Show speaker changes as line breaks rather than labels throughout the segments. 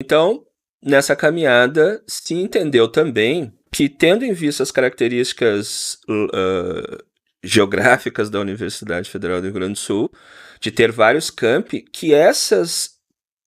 Então, nessa caminhada, se entendeu também que, tendo em vista as características uh, geográficas da Universidade Federal do Rio Grande do Sul, de ter vários campi, que essas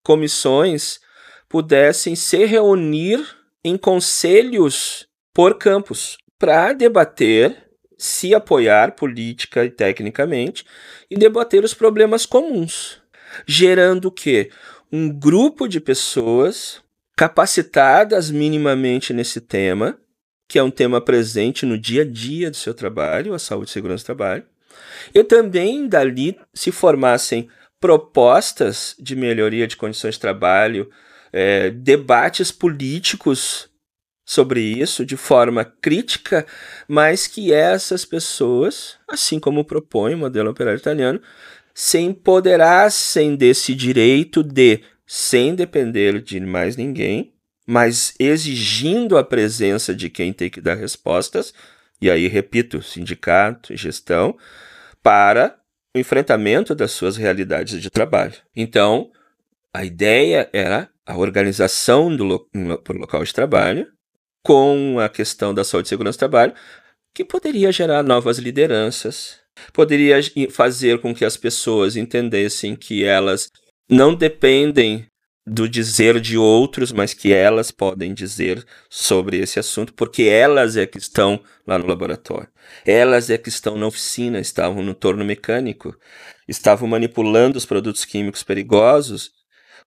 comissões pudessem se reunir em conselhos por campus para debater, se apoiar política e tecnicamente e debater os problemas comuns, gerando o quê? Um grupo de pessoas capacitadas minimamente nesse tema, que é um tema presente no dia a dia do seu trabalho, a saúde e segurança do trabalho, e também dali se formassem propostas de melhoria de condições de trabalho, é, debates políticos sobre isso de forma crítica, mas que essas pessoas, assim como propõe o modelo operário italiano, se empoderassem desse direito de, sem depender de mais ninguém, mas exigindo a presença de quem tem que dar respostas, e aí repito, sindicato e gestão, para o enfrentamento das suas realidades de trabalho. Então, a ideia era a organização do lo local de trabalho, com a questão da saúde e segurança do trabalho, que poderia gerar novas lideranças, poderia fazer com que as pessoas entendessem que elas não dependem do dizer de outros, mas que elas podem dizer sobre esse assunto, porque elas é que estão lá no laboratório. Elas é que estão na oficina, estavam no torno mecânico, estavam manipulando os produtos químicos perigosos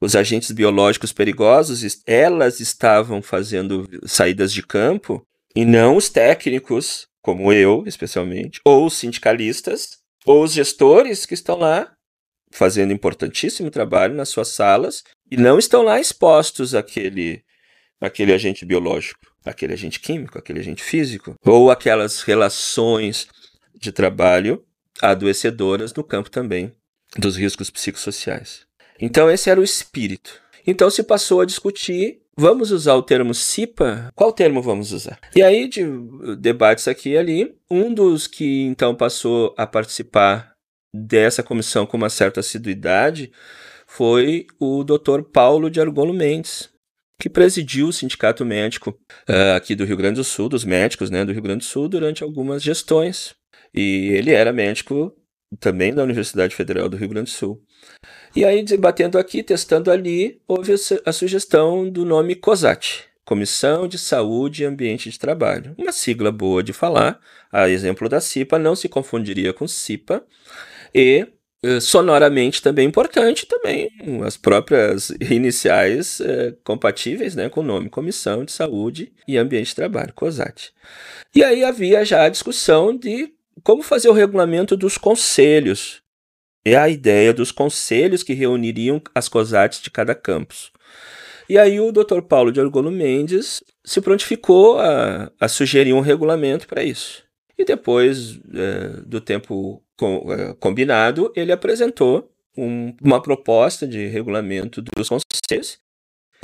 os agentes biológicos perigosos, elas estavam fazendo saídas de campo e não os técnicos, como eu, especialmente, ou os sindicalistas, ou os gestores que estão lá fazendo importantíssimo trabalho nas suas salas e não estão lá expostos àquele, àquele agente biológico, aquele agente químico, aquele agente físico, ou aquelas relações de trabalho adoecedoras no campo também dos riscos psicossociais. Então, esse era o espírito. Então, se passou a discutir vamos usar o termo CIPA? Qual termo vamos usar? E aí, de debates aqui e ali, um dos que então passou a participar dessa comissão com uma certa assiduidade foi o Dr. Paulo de Argolo Mendes, que presidiu o Sindicato Médico uh, aqui do Rio Grande do Sul, dos médicos né, do Rio Grande do Sul, durante algumas gestões. E ele era médico também da Universidade Federal do Rio Grande do Sul. E aí, debatendo aqui, testando ali, houve a sugestão do nome COSAT, Comissão de Saúde e Ambiente de Trabalho. Uma sigla boa de falar, a exemplo da CIPA, não se confundiria com CIPA, e eh, sonoramente também importante também as próprias iniciais eh, compatíveis né, com o nome Comissão de Saúde e Ambiente de Trabalho, COSAT. E aí havia já a discussão de como fazer o regulamento dos conselhos é a ideia dos conselhos que reuniriam as COSATs de cada campus. E aí o Dr. Paulo de Argolo Mendes se prontificou a, a sugerir um regulamento para isso. E depois é, do tempo com, é, combinado, ele apresentou um, uma proposta de regulamento dos conselhos.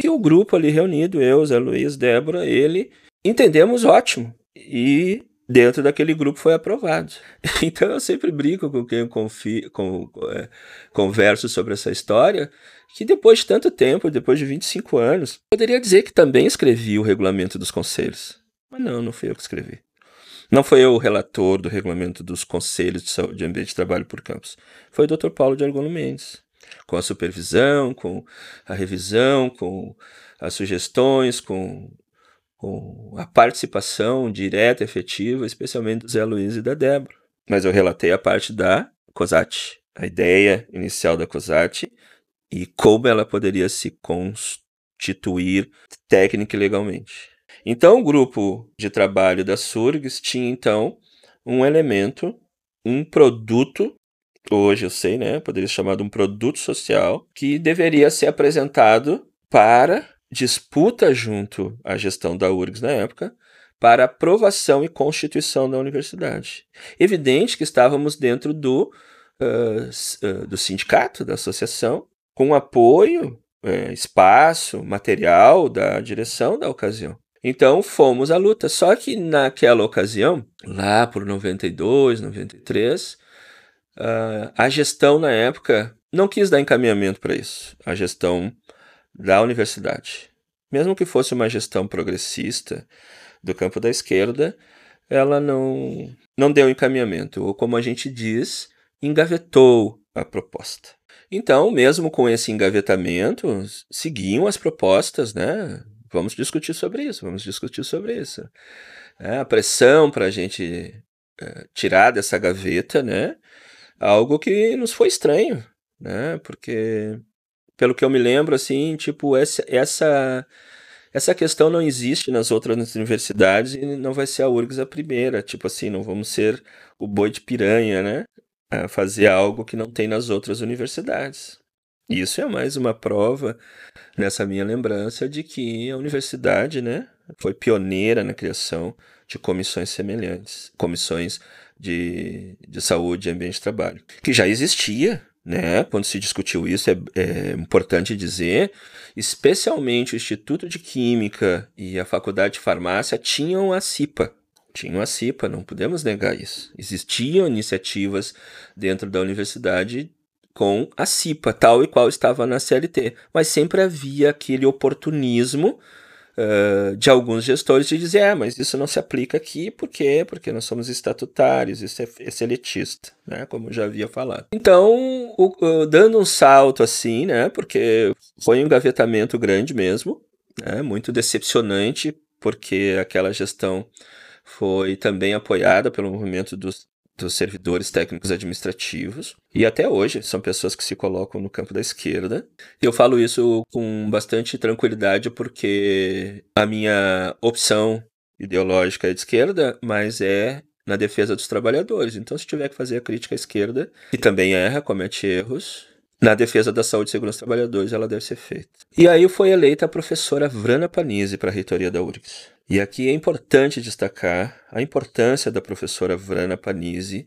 E o grupo ali reunido, eu, Zé Luiz, Débora, ele, entendemos ótimo. E dentro daquele grupo foi aprovado. Então eu sempre brinco com quem confio, com, é, converso sobre essa história, que depois de tanto tempo, depois de 25 anos, poderia dizer que também escrevi o regulamento dos conselhos. Mas não, não fui eu que escrevi. Não foi eu o relator do regulamento dos conselhos de saúde ambiente de trabalho por campus. Foi o Dr. Paulo de Argono Mendes. Com a supervisão, com a revisão, com as sugestões, com com a participação direta, efetiva, especialmente do Zé Luiz e da Débora. Mas eu relatei a parte da COSAT, a ideia inicial da COSAT e como ela poderia se constituir técnica e legalmente. Então, o grupo de trabalho da SURGS tinha, então, um elemento, um produto, hoje eu sei, né, poderia ser chamado um produto social, que deveria ser apresentado para disputa junto à gestão da URGS na época para aprovação e constituição da universidade. Evidente que estávamos dentro do, uh, uh, do sindicato, da associação, com apoio, uh, espaço, material da direção da ocasião. Então fomos à luta. Só que naquela ocasião, lá por 92, 93, a gestão na época não quis dar encaminhamento para isso. A gestão da universidade. Mesmo que fosse uma gestão progressista do campo da esquerda, ela não, não deu encaminhamento, ou como a gente diz, engavetou a proposta. Então, mesmo com esse engavetamento, seguiam as propostas, né? Vamos discutir sobre isso, vamos discutir sobre isso. É, a pressão para a gente é, tirar dessa gaveta, né? Algo que nos foi estranho, né? Porque, pelo que eu me lembro, assim, tipo, essa, essa, essa questão não existe nas outras universidades e não vai ser a URGS a primeira. Tipo assim, não vamos ser o boi de piranha, né? A fazer algo que não tem nas outras universidades. Isso é mais uma prova nessa minha lembrança de que a universidade, né, foi pioneira na criação de comissões semelhantes, comissões de, de saúde e ambiente de trabalho, que já existia, né? Quando se discutiu isso, é, é, importante dizer, especialmente o Instituto de Química e a Faculdade de Farmácia tinham a CIPA. Tinham a CIPA, não podemos negar isso. Existiam iniciativas dentro da universidade com a CIPA, tal e qual estava na CLT, mas sempre havia aquele oportunismo de alguns gestores de dizer, é, mas isso não se aplica aqui, por quê? Porque nós somos estatutários, isso é, é seletista, né, como já havia falado. Então, o, o, dando um salto assim, né, porque foi um gavetamento grande mesmo, né, muito decepcionante, porque aquela gestão foi também apoiada pelo movimento dos dos servidores técnicos administrativos. E até hoje são pessoas que se colocam no campo da esquerda. Eu falo isso com bastante tranquilidade porque a minha opção ideológica é de esquerda, mas é na defesa dos trabalhadores. Então, se tiver que fazer a crítica à esquerda, que também erra, comete erros, na defesa da saúde e segurança dos trabalhadores, ela deve ser feita. E aí foi eleita a professora Vrana Panizzi para a reitoria da URGS. E aqui é importante destacar a importância da professora Vrana Panizzi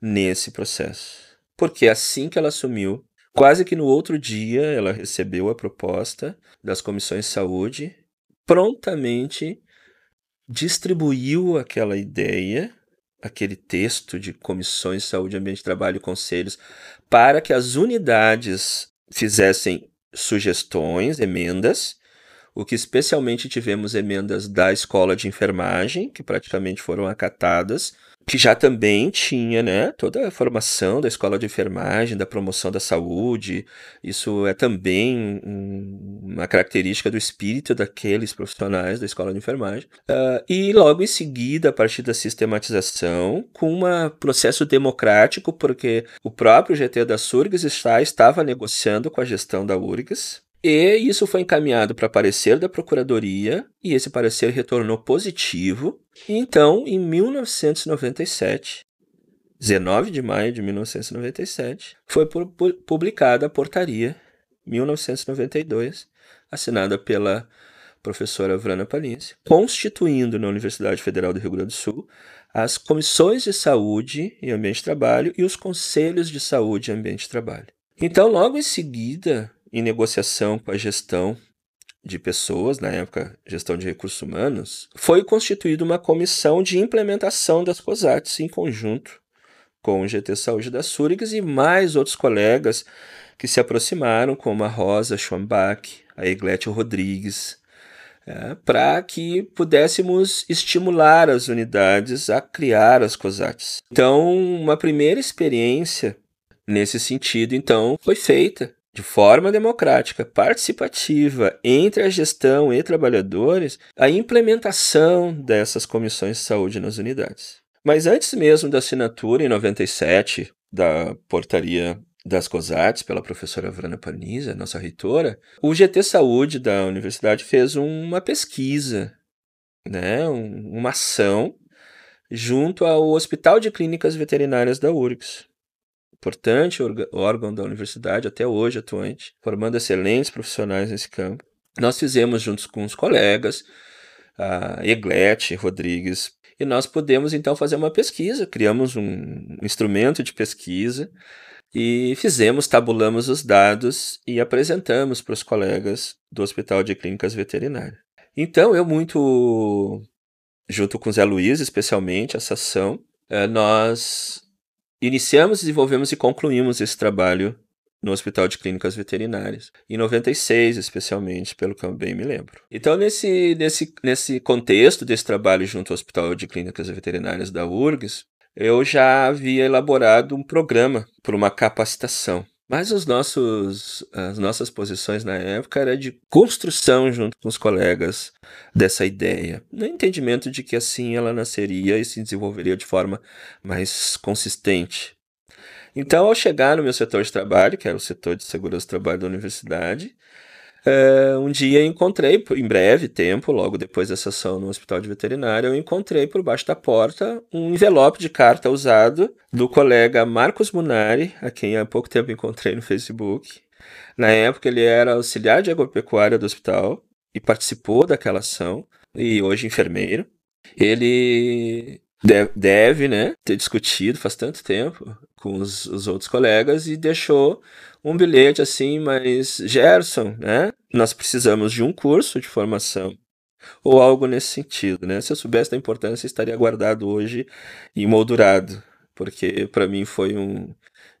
nesse processo. Porque assim que ela assumiu, quase que no outro dia ela recebeu a proposta das comissões de saúde, prontamente distribuiu aquela ideia aquele texto de comissões de saúde, ambiente, trabalho e conselhos para que as unidades fizessem sugestões, emendas, o que especialmente tivemos emendas da escola de enfermagem, que praticamente foram acatadas, que já também tinha né, toda a formação da escola de enfermagem, da promoção da saúde. Isso é também uma característica do espírito daqueles profissionais da escola de enfermagem. Uh, e logo em seguida, a partir da sistematização, com um processo democrático, porque o próprio GT da SURGS está, estava negociando com a gestão da URGS, e isso foi encaminhado para parecer da Procuradoria, e esse parecer retornou positivo. Então, em 1997, 19 de maio de 1997, foi publicada a Portaria 1992, assinada pela professora Vrana Palinse, constituindo na Universidade Federal do Rio Grande do Sul as comissões de saúde e ambiente de trabalho e os conselhos de saúde e ambiente de trabalho. Então, logo em seguida, em negociação com a gestão de pessoas, na época, gestão de recursos humanos, foi constituída uma comissão de implementação das COSATs em conjunto com o GT Saúde das Súrigas e mais outros colegas que se aproximaram, como a Rosa Schwambach, a Eglete Rodrigues, é, para que pudéssemos estimular as unidades a criar as COSATs. Então, uma primeira experiência nesse sentido, então, foi feita de forma democrática, participativa entre a gestão e trabalhadores, a implementação dessas comissões de saúde nas unidades. Mas antes mesmo da assinatura, em 97, da portaria das COSATs pela professora Vrana Panisa, nossa reitora, o GT Saúde da universidade fez uma pesquisa, né, uma ação junto ao Hospital de Clínicas Veterinárias da URGS, importante órgão da universidade, até hoje atuante, formando excelentes profissionais nesse campo. Nós fizemos juntos com os colegas, a Eglete Rodrigues, e nós pudemos então fazer uma pesquisa, criamos um instrumento de pesquisa e fizemos, tabulamos os dados e apresentamos para os colegas do Hospital de Clínicas Veterinárias. Então, eu muito, junto com o Zé Luiz, especialmente, essa ação, eh, nós iniciamos, desenvolvemos e concluímos esse trabalho no Hospital de Clínicas Veterinárias, em 96 especialmente, pelo que eu bem me lembro. Então, nesse, nesse, nesse contexto desse trabalho junto ao Hospital de Clínicas Veterinárias da URGS, eu já havia elaborado um programa para uma capacitação. Mas os nossos, as nossas posições na época era de construção junto com os colegas dessa ideia, no entendimento de que assim ela nasceria e se desenvolveria de forma mais consistente. Então, ao chegar no meu setor de trabalho, que era o setor de segurança do trabalho da universidade, Uh, um dia encontrei, em breve tempo, logo depois dessa ação no hospital de veterinária, eu encontrei por baixo da porta um envelope de carta usado do colega Marcos Munari, a quem há pouco tempo encontrei no Facebook. Na época ele era auxiliar de agropecuária do hospital e participou daquela ação, e hoje enfermeiro. Ele deve, né, ter discutido faz tanto tempo com os, os outros colegas e deixou um bilhete assim, mas Gerson, né, nós precisamos de um curso de formação ou algo nesse sentido, né? Se eu soubesse da importância, estaria guardado hoje e moldurado, porque para mim foi um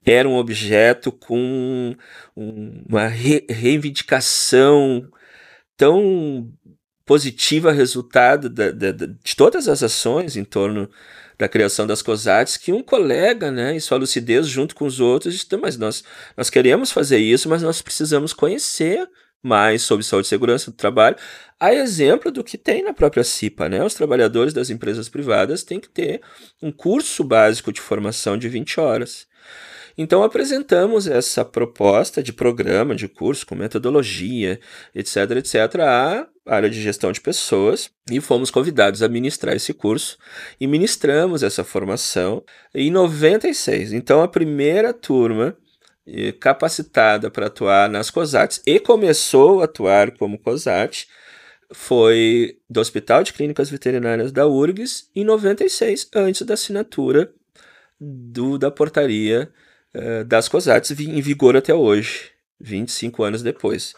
era um objeto com uma re reivindicação tão positiva resultado de todas as ações em torno da criação das COSATs que um colega, né, em sua lucidez, junto com os outros, disse, mas nós, nós queremos fazer isso, mas nós precisamos conhecer mais sobre saúde e segurança do trabalho, a exemplo do que tem na própria CIPA, né? Os trabalhadores das empresas privadas têm que ter um curso básico de formação de 20 horas. Então apresentamos essa proposta de programa, de curso, com metodologia, etc, etc, à área de gestão de pessoas e fomos convidados a ministrar esse curso e ministramos essa formação em 96. Então a primeira turma eh, capacitada para atuar nas COSATs e começou a atuar como COSAT foi do Hospital de Clínicas Veterinárias da URGS em 96, antes da assinatura do, da portaria uh, das COSATs em vigor até hoje, 25 anos depois.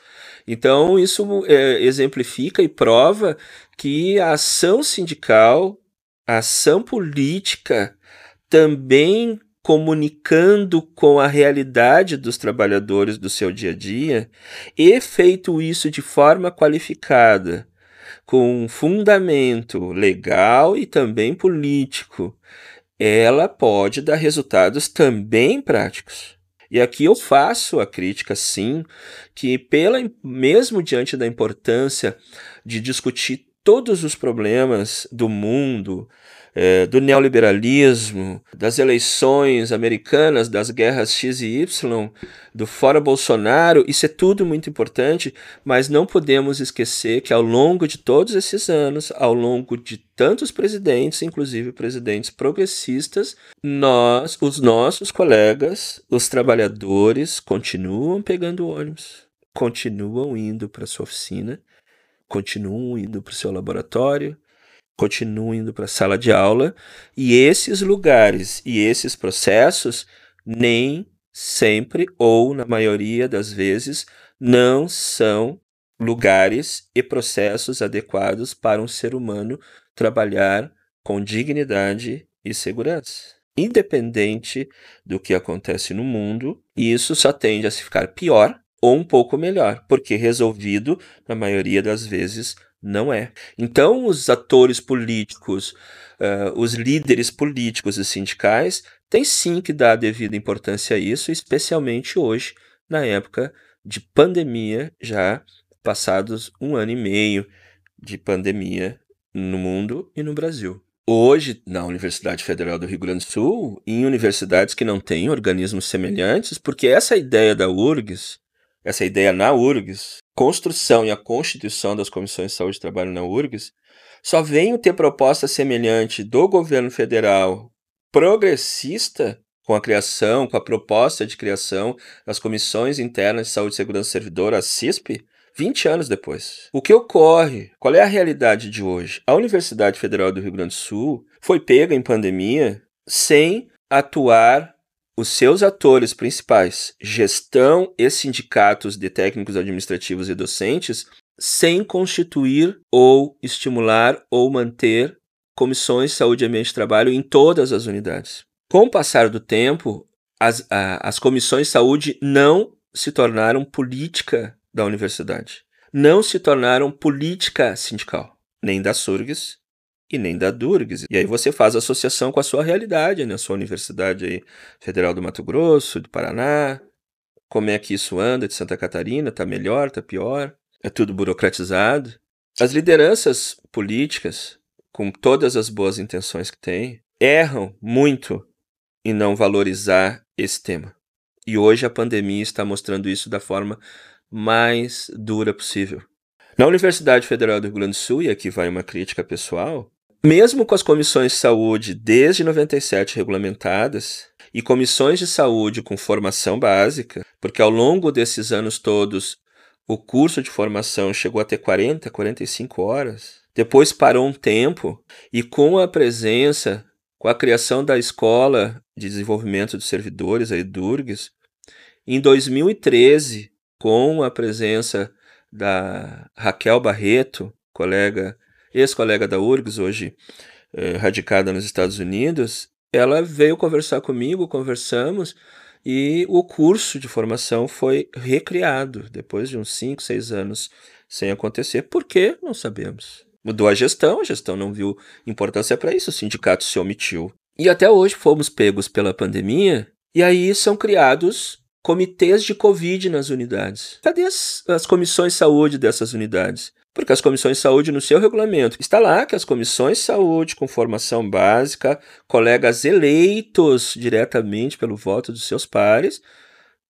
Então, isso é, exemplifica e prova que a ação sindical, a ação política, também comunicando com a realidade dos trabalhadores do seu dia a dia, e feito isso de forma qualificada, com fundamento legal e também político, ela pode dar resultados também práticos. E aqui eu faço a crítica, sim, que pela mesmo diante da importância de discutir todos os problemas do mundo, é, do neoliberalismo, das eleições americanas, das guerras X e Y, do fora Bolsonaro, isso é tudo muito importante, mas não podemos esquecer que ao longo de todos esses anos, ao longo de tantos presidentes, inclusive presidentes progressistas, nós, os nossos colegas, os trabalhadores, continuam pegando ônibus, continuam indo para sua oficina, continuam indo para o seu laboratório, continuam indo para a sala de aula e esses lugares e esses processos nem sempre ou na maioria das vezes não são lugares e processos adequados para um ser humano trabalhar com dignidade e segurança. Independente do que acontece no mundo, isso só tende a se ficar pior ou um pouco melhor, porque resolvido, na maioria das vezes, não é. Então, os atores políticos, uh, os líderes políticos e sindicais têm sim que dar a devida importância a isso, especialmente hoje, na época de pandemia, já passados um ano e meio de pandemia no mundo e no Brasil. Hoje, na Universidade Federal do Rio Grande do Sul, em universidades que não têm organismos semelhantes, porque essa ideia da URGS, essa ideia na URGS, construção e a constituição das comissões de saúde e trabalho na URGS, só venham ter proposta semelhante do governo federal progressista com a criação, com a proposta de criação das comissões internas de saúde e segurança do servidor, a CISP, 20 anos depois. O que ocorre? Qual é a realidade de hoje? A Universidade Federal do Rio Grande do Sul foi pega em pandemia sem atuar os seus atores principais, gestão e sindicatos de técnicos administrativos e docentes, sem constituir ou estimular ou manter comissões de saúde ambiente de trabalho em todas as unidades. Com o passar do tempo, as, a, as comissões de saúde não se tornaram política da universidade. Não se tornaram política sindical, nem da SURGS e nem da DURGS. E aí você faz associação com a sua realidade, né? A sua universidade aí, Federal do Mato Grosso, do Paraná, como é que isso anda de Santa Catarina, tá melhor, tá pior, é tudo burocratizado. As lideranças políticas, com todas as boas intenções que têm, erram muito em não valorizar esse tema. E hoje a pandemia está mostrando isso da forma mais dura possível. Na Universidade Federal do Rio Grande do Sul, e aqui vai uma crítica pessoal, mesmo com as comissões de saúde desde 97 regulamentadas e comissões de saúde com formação básica, porque ao longo desses anos todos o curso de formação chegou a ter 40, 45 horas, depois parou um tempo e com a presença com a criação da Escola de Desenvolvimento dos Servidores, a EDURGS, em 2013, com a presença da Raquel Barreto, colega, ex-colega da URGS, hoje eh, radicada nos Estados Unidos, ela veio conversar comigo, conversamos, e o curso de formação foi recriado depois de uns 5, 6 anos sem acontecer. Por quê? Não sabemos. Mudou a gestão, a gestão não viu importância para isso, o sindicato se omitiu. E até hoje fomos pegos pela pandemia, e aí são criados comitês de Covid nas unidades. Cadê as, as comissões de saúde dessas unidades? Porque as comissões de saúde, no seu regulamento, está lá que as comissões de saúde, com formação básica, colegas eleitos diretamente pelo voto dos seus pares,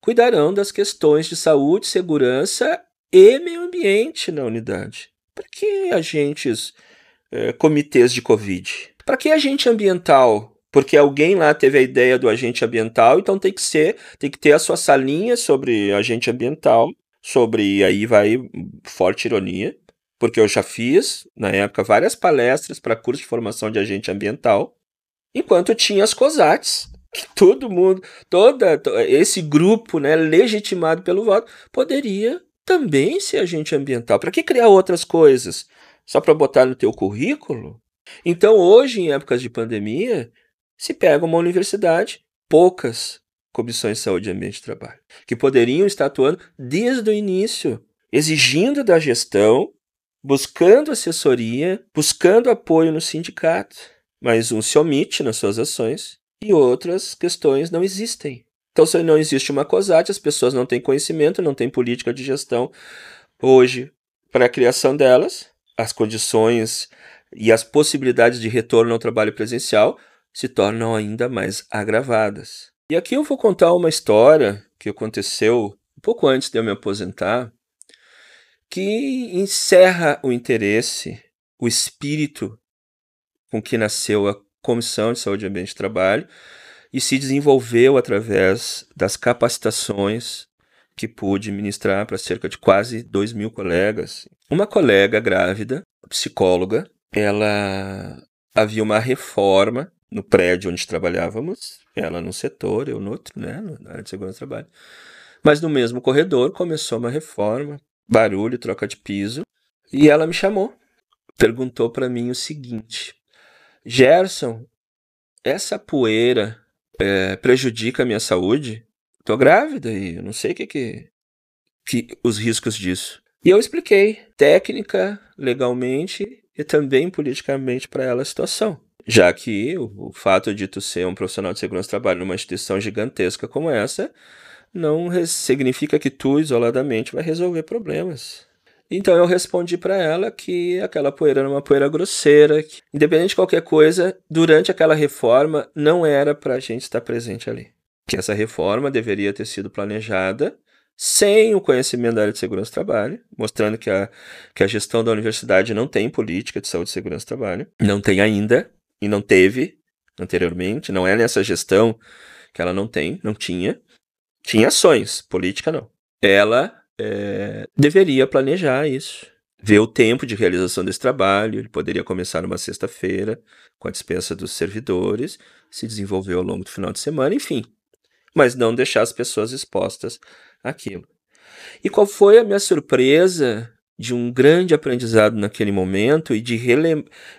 cuidarão das questões de saúde, segurança e meio ambiente na unidade. Para que agentes, é, comitês de Covid? Para que agente ambiental? Porque alguém lá teve a ideia do agente ambiental, então tem que ser, tem que ter a sua salinha sobre agente ambiental, sobre aí vai forte ironia, porque eu já fiz na época várias palestras para curso de formação de agente ambiental, enquanto tinha as COSATs, que todo mundo, toda esse grupo, né, legitimado pelo voto, poderia também ser agente ambiental. Para que criar outras coisas? Só para botar no teu currículo? Então, hoje, em épocas de pandemia, se pega uma universidade, poucas comissões de saúde e ambiente de trabalho, que poderiam estar atuando desde o início, exigindo da gestão, buscando assessoria, buscando apoio no sindicato. Mas um se omite nas suas ações e outras questões não existem. Então, se não existe uma COSAT, as pessoas não têm conhecimento, não têm política de gestão hoje para a criação delas, as condições e as possibilidades de retorno ao trabalho presencial se tornam ainda mais agravadas. E aqui eu vou contar uma história que aconteceu um pouco antes de eu me aposentar, que encerra o interesse, o espírito com que nasceu a Comissão de Saúde e Ambiente de Trabalho e se desenvolveu através das capacitações que pude ministrar para cerca de quase 2 mil colegas. Uma colega grávida, psicóloga, ela havia uma reforma no prédio onde trabalhávamos, ela num setor, eu no outro, né, na área de segurança do trabalho. Mas no mesmo corredor começou uma reforma, barulho, troca de piso, e ela me chamou, perguntou para mim o seguinte: Gerson, essa poeira é, prejudica a minha saúde, tô grávida e eu não sei o que, que, que os riscos disso. E eu expliquei técnica, legalmente e também politicamente para ela a situação. Já que o, o, fato de tu ser um profissional de segurança do trabalho numa instituição gigantesca como essa não significa que tu isoladamente vai resolver problemas. Então eu respondi para ela que aquela poeira era uma poeira grosseira, que, independente de qualquer coisa, durante aquela reforma não era para a gente estar presente ali. Que essa reforma deveria ter sido planejada sem o conhecimento da área de segurança do trabalho, mostrando que a, que a gestão da universidade não tem política de saúde e segurança do trabalho, não tem ainda, e não teve anteriormente, não é nessa gestão que ela não tem, não tinha. Tinha ações, política não. Ela é, deveria planejar isso, ver o tempo de realização desse trabalho. Ele poderia começar numa sexta-feira, com a dispensa dos servidores, se desenvolver ao longo do final de semana, enfim. Mas não deixar as pessoas expostas àquilo. E qual foi a minha surpresa de um grande aprendizado naquele momento e de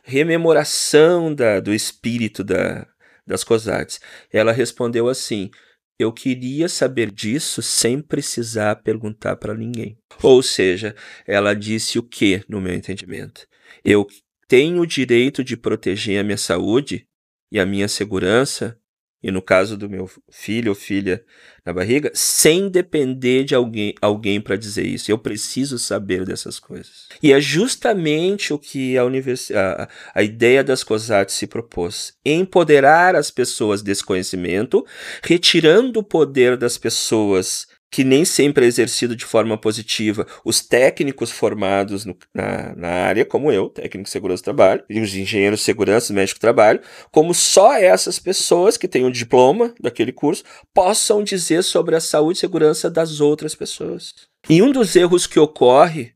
rememoração da, do espírito da, das COSATs? Ela respondeu assim: eu queria saber disso sem precisar perguntar para ninguém. Ou seja, ela disse o que, no meu entendimento? Eu tenho o direito de proteger a minha saúde e a minha segurança e no caso do meu filho ou filha na barriga, sem depender de alguém, alguém para dizer isso. Eu preciso saber dessas coisas. E é justamente o que a, a, a ideia das COSAT se propôs: empoderar as pessoas desse conhecimento, retirando o poder das pessoas que nem sempre é exercido de forma positiva. Os técnicos formados no, na, na, área, como eu, técnico de segurança do trabalho, e os engenheiros de segurança, médico do trabalho, como só essas pessoas que têm o diploma daquele curso possam dizer sobre a saúde e segurança das outras pessoas. E um dos erros que ocorre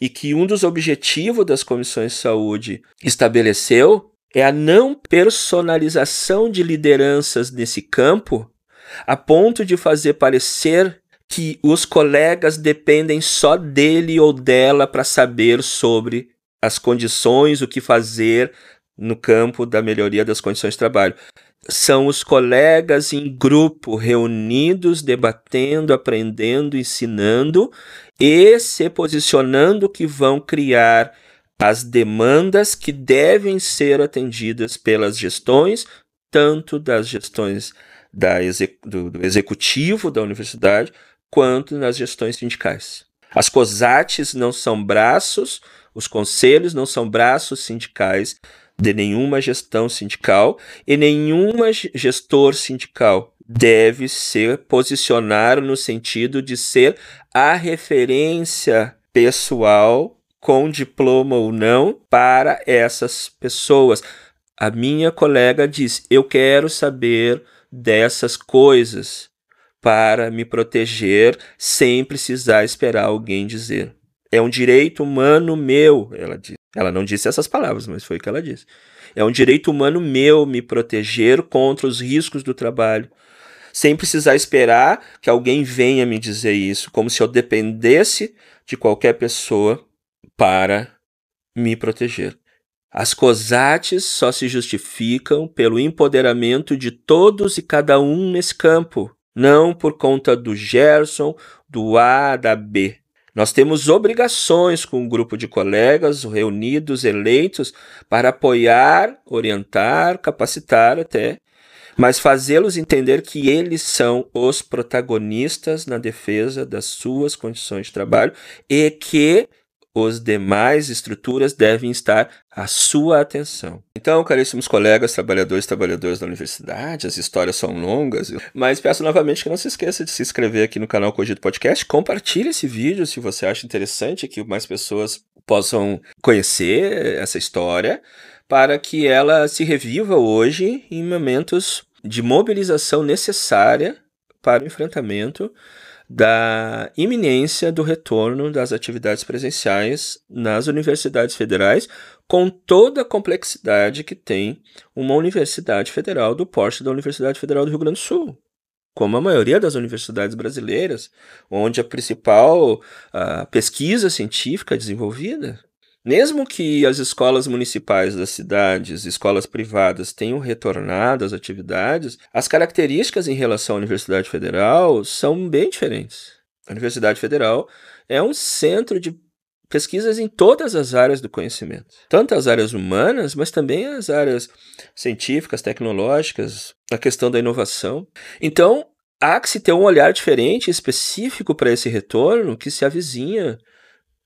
e que um dos objetivos das comissões de saúde estabeleceu é a não personalização de lideranças nesse campo a ponto de fazer parecer que os colegas dependem só dele ou dela para saber sobre as condições, o que fazer no campo da melhoria das condições de trabalho. São os colegas em grupo, reunidos, debatendo, aprendendo, ensinando e se posicionando que vão criar as demandas que devem ser atendidas pelas gestões, tanto das gestões da do, do executivo da universidade, quanto nas gestões sindicais. As COSATs não são braços, os conselhos não são braços sindicais de nenhuma gestão sindical e nenhuma gestor sindical deve ser posicionar no sentido de ser a referência pessoal com diploma ou não para essas pessoas. A minha colega diz: "Eu quero saber dessas coisas para me proteger sem precisar esperar alguém dizer. É um direito humano meu, ela disse. Ela não disse essas palavras, mas foi o que ela disse. É um direito humano meu me proteger contra os riscos do trabalho, sem precisar esperar que alguém venha me dizer isso, como se eu dependesse de qualquer pessoa para me proteger. As COSATs só se justificam pelo empoderamento de todos e cada um nesse campo não por conta do Gerson, do A, da B. Nós temos obrigações com um grupo de colegas reunidos, eleitos, para apoiar, orientar, capacitar até, mas fazê-los entender que eles são os protagonistas na defesa das suas condições de trabalho e que os demais estruturas devem estar à sua atenção. Então, caríssimos colegas, trabalhadores e trabalhadoras da universidade, as histórias são longas, mas peço novamente que não se esqueça de se inscrever aqui no canal Cogito Podcast, compartilhe esse vídeo se você acha interessante que mais pessoas possam conhecer essa história, para que ela se reviva hoje em momentos de mobilização necessária para o enfrentamento da iminência do retorno das atividades presenciais nas universidades federais, com toda a complexidade que tem uma universidade federal do porte da Universidade Federal do Rio Grande do Sul. Como a maioria das universidades brasileiras, onde a principal a pesquisa científica é desenvolvida mesmo que as escolas municipais das cidades, escolas privadas, tenham retornado às atividades, as características em relação à Universidade Federal são bem diferentes. A Universidade Federal é um centro de pesquisas em todas as áreas do conhecimento, tanto as áreas humanas, mas também as áreas científicas, tecnológicas, a questão da inovação. Então, há que se ter um olhar diferente, específico para esse retorno que se avizinha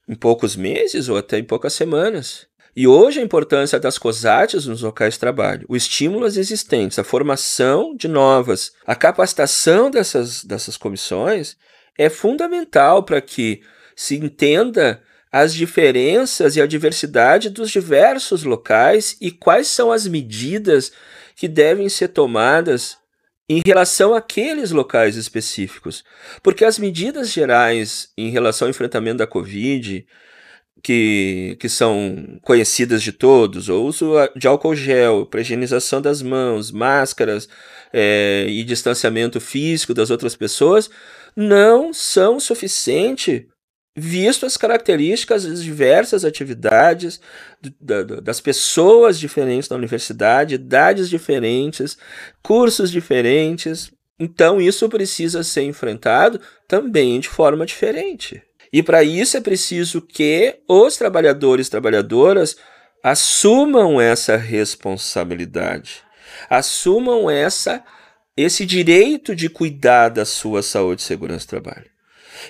em poucos meses ou até em poucas semanas. E hoje a importância das COSATs nos locais de trabalho, o estímulo às existentes, a formação de novas, a capacitação dessas, dessas comissões é fundamental para que se entenda as diferenças e a diversidade dos diversos locais e quais são as medidas que devem ser tomadas em relação àqueles locais específicos. Porque as medidas gerais em relação ao enfrentamento da Covid, que, que são conhecidas de todos, o uso de álcool gel, higienização das mãos, máscaras é, e distanciamento físico das outras pessoas, não são suficientes visto as características das diversas atividades das pessoas diferentes da universidade, idades diferentes, cursos diferentes, Então isso precisa ser enfrentado também de forma diferente. E para isso é preciso que os trabalhadores e trabalhadoras assumam essa responsabilidade, assumam essa esse direito de cuidar da sua saúde e segurança do trabalho.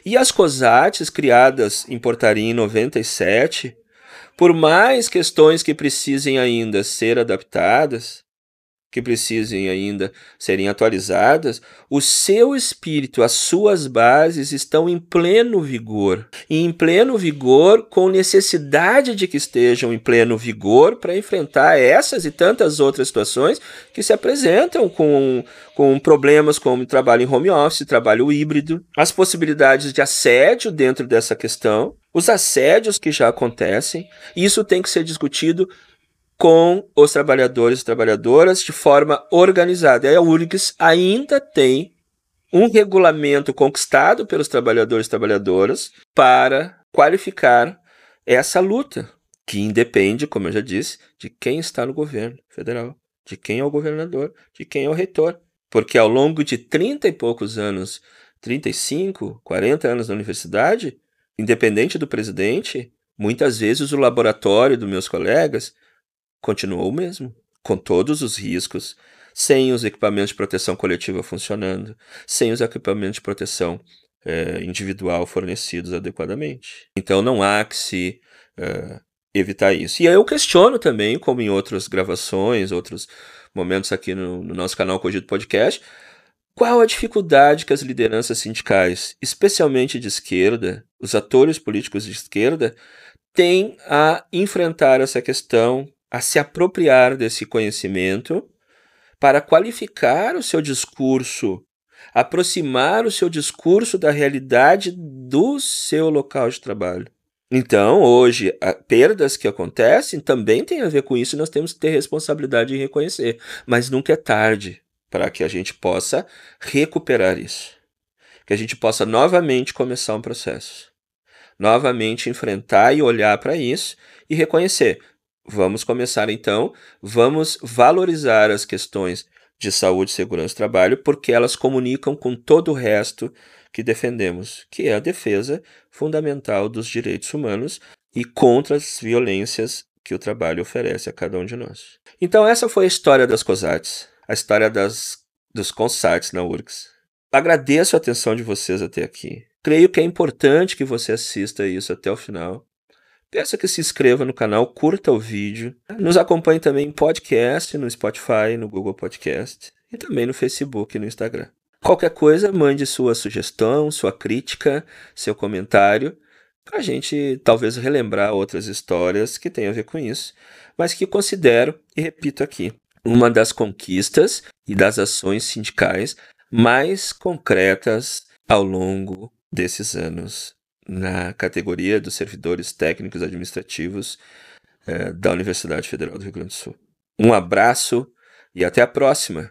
E as COSATs, criadas em Portaria em 97, por mais questões que precisem ainda ser adaptadas, que precisem ainda serem atualizadas, o seu espírito, as suas bases estão em pleno vigor. E em pleno vigor, com necessidade de que estejam em pleno vigor para enfrentar essas e tantas outras situações que se apresentam com, com problemas como trabalho em home office, trabalho híbrido, as possibilidades de assédio dentro dessa questão, os assédios que já acontecem. Isso tem que ser discutido com os trabalhadores e trabalhadoras de forma organizada. E a URGS ainda tem um regulamento conquistado pelos trabalhadores e trabalhadoras para qualificar essa luta, que independe, como eu já disse, de quem está no governo federal, de quem é o governador, de quem é o reitor. Porque ao longo de 30 e poucos anos, 35, 40 anos na universidade, independente do presidente, muitas vezes o laboratório dos meus colegas continuou o mesmo, com todos os riscos, sem os equipamentos de proteção coletiva funcionando, sem os equipamentos de proteção é, individual fornecidos adequadamente. Então não há que se é, evitar isso. E eu questiono também, como em outras gravações, outros momentos aqui no, no nosso canal Cogito Podcast, qual a dificuldade que as lideranças sindicais, especialmente de esquerda, os atores políticos de esquerda, têm a enfrentar essa questão a se apropriar desse conhecimento para qualificar o seu discurso, aproximar o seu discurso da realidade do seu local de trabalho. Então, hoje, perdas que acontecem também têm a ver com isso e nós temos que ter responsabilidade em reconhecer. Mas nunca é tarde para que a gente possa recuperar isso. Que a gente possa novamente começar um processo. Novamente enfrentar e olhar para isso e reconhecer: Vamos começar então, vamos valorizar as questões de saúde e segurança do trabalho, porque elas comunicam com todo o resto que defendemos, que é a defesa fundamental dos direitos humanos e contra as violências que o trabalho oferece a cada um de nós. Então essa foi a história das COSATs, a história das, dos CONSATs na URGS. Agradeço a atenção de vocês até aqui. Creio que é importante que você assista isso até o final. Peço que se inscreva no canal, curta o vídeo. Nos acompanhe também em podcast, no Spotify, no Google Podcast e também no Facebook e no Instagram. Qualquer coisa, mande sua sugestão, sua crítica, seu comentário, para a gente talvez relembrar outras histórias que tenham a ver com isso, mas que considero, e repito aqui, uma das conquistas e das ações sindicais mais concretas ao longo desses anos na categoria dos servidores técnicos administrativos eh, da Universidade Federal do Rio Grande do Sul. Um abraço e até a próxima!